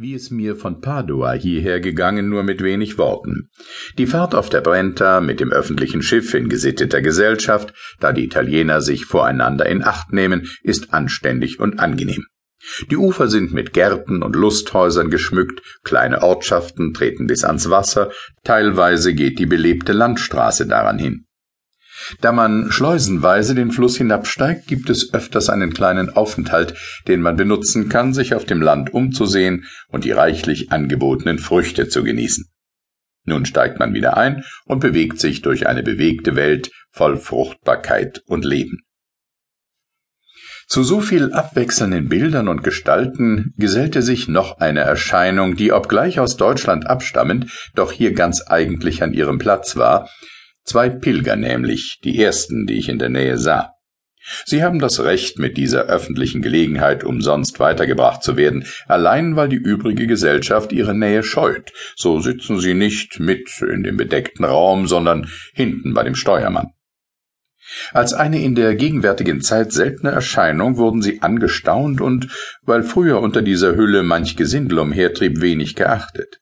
wie es mir von Padua hierher gegangen, nur mit wenig Worten. Die Fahrt auf der Brenta mit dem öffentlichen Schiff in gesitteter Gesellschaft, da die Italiener sich voreinander in Acht nehmen, ist anständig und angenehm. Die Ufer sind mit Gärten und Lusthäusern geschmückt, kleine Ortschaften treten bis ans Wasser, teilweise geht die belebte Landstraße daran hin. Da man schleusenweise den Fluss hinabsteigt, gibt es öfters einen kleinen Aufenthalt, den man benutzen kann, sich auf dem Land umzusehen und die reichlich angebotenen Früchte zu genießen. Nun steigt man wieder ein und bewegt sich durch eine bewegte Welt voll Fruchtbarkeit und Leben. Zu so viel abwechselnden Bildern und Gestalten gesellte sich noch eine Erscheinung, die obgleich aus Deutschland abstammend, doch hier ganz eigentlich an ihrem Platz war, Zwei Pilger nämlich, die ersten, die ich in der Nähe sah. Sie haben das Recht, mit dieser öffentlichen Gelegenheit umsonst weitergebracht zu werden, allein weil die übrige Gesellschaft ihre Nähe scheut. So sitzen sie nicht mit in dem bedeckten Raum, sondern hinten bei dem Steuermann. Als eine in der gegenwärtigen Zeit seltene Erscheinung wurden sie angestaunt und, weil früher unter dieser Hülle manch Gesindel umhertrieb, wenig geachtet.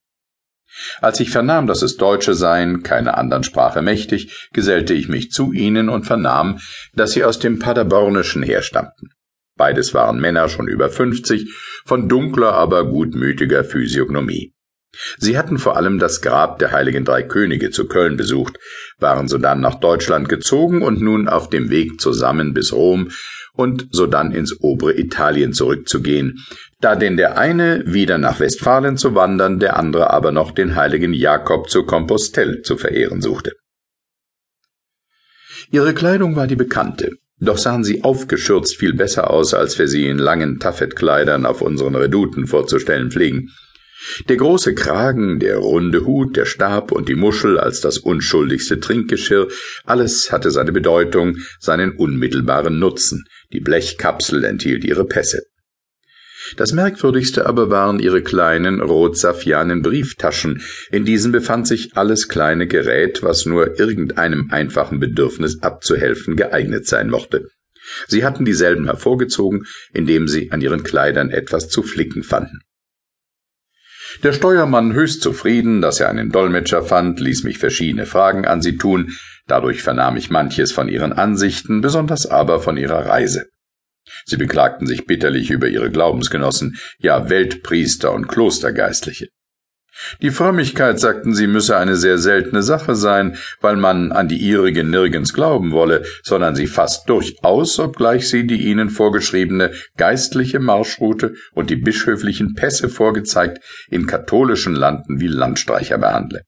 Als ich vernahm, dass es Deutsche seien, keine anderen Sprache mächtig, gesellte ich mich zu ihnen und vernahm, dass sie aus dem Paderbornischen herstammten. Beides waren Männer schon über fünfzig, von dunkler, aber gutmütiger Physiognomie. Sie hatten vor allem das Grab der heiligen drei Könige zu Köln besucht, waren sodann nach Deutschland gezogen und nun auf dem Weg zusammen bis Rom und sodann ins obere Italien zurückzugehen, da denn der eine wieder nach Westfalen zu wandern, der andere aber noch den heiligen Jakob zu Compostell zu verehren suchte. Ihre Kleidung war die bekannte, doch sahen sie aufgeschürzt viel besser aus, als wir sie in langen Taffetkleidern auf unseren Reduten vorzustellen pflegen. Der große Kragen, der runde Hut, der Stab und die Muschel als das unschuldigste Trinkgeschirr, alles hatte seine Bedeutung, seinen unmittelbaren Nutzen. Die Blechkapsel enthielt ihre Pässe. Das merkwürdigste aber waren ihre kleinen rot-saffianen Brieftaschen. In diesen befand sich alles kleine Gerät, was nur irgendeinem einfachen Bedürfnis abzuhelfen geeignet sein mochte. Sie hatten dieselben hervorgezogen, indem sie an ihren Kleidern etwas zu flicken fanden. Der Steuermann höchst zufrieden, dass er einen Dolmetscher fand, ließ mich verschiedene Fragen an sie tun, dadurch vernahm ich manches von ihren Ansichten, besonders aber von ihrer Reise. Sie beklagten sich bitterlich über ihre Glaubensgenossen, ja Weltpriester und Klostergeistliche. Die Frömmigkeit, sagten sie, müsse eine sehr seltene Sache sein, weil man an die ihrige nirgends glauben wolle, sondern sie fast durchaus, obgleich sie die ihnen vorgeschriebene geistliche Marschroute und die bischöflichen Pässe vorgezeigt in katholischen Landen wie Landstreicher behandle.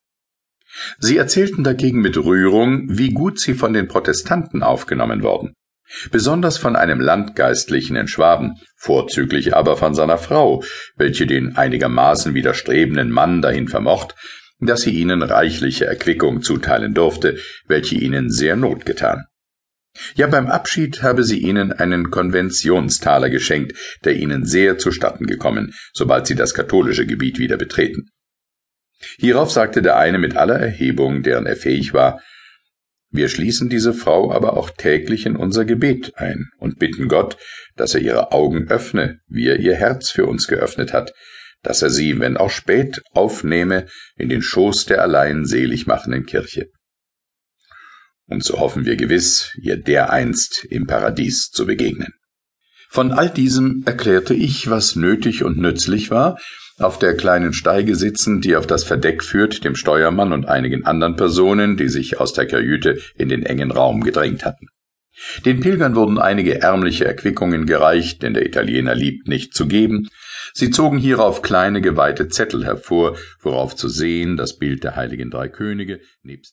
Sie erzählten dagegen mit Rührung, wie gut sie von den Protestanten aufgenommen worden besonders von einem Landgeistlichen in Schwaben, vorzüglich aber von seiner Frau, welche den einigermaßen widerstrebenden Mann dahin vermocht, dass sie ihnen reichliche Erquickung zuteilen durfte, welche ihnen sehr Not getan. Ja, beim Abschied habe sie ihnen einen Konventionstaler geschenkt, der ihnen sehr zustatten gekommen, sobald sie das katholische Gebiet wieder betreten. Hierauf sagte der eine mit aller Erhebung, deren er fähig war, wir schließen diese Frau aber auch täglich in unser Gebet ein und bitten Gott, dass er ihre Augen öffne, wie er ihr Herz für uns geöffnet hat, dass er sie, wenn auch spät, aufnehme in den Schoß der allein selig machenden Kirche. Und so hoffen wir gewiss, ihr dereinst im Paradies zu begegnen. Von all diesem erklärte ich, was nötig und nützlich war, auf der kleinen Steige sitzend, die auf das Verdeck führt, dem Steuermann und einigen anderen Personen, die sich aus der Kajüte in den engen Raum gedrängt hatten. Den Pilgern wurden einige ärmliche Erquickungen gereicht, denn der Italiener liebt nicht zu geben. Sie zogen hierauf kleine geweihte Zettel hervor, worauf zu sehen das Bild der heiligen drei Könige nebst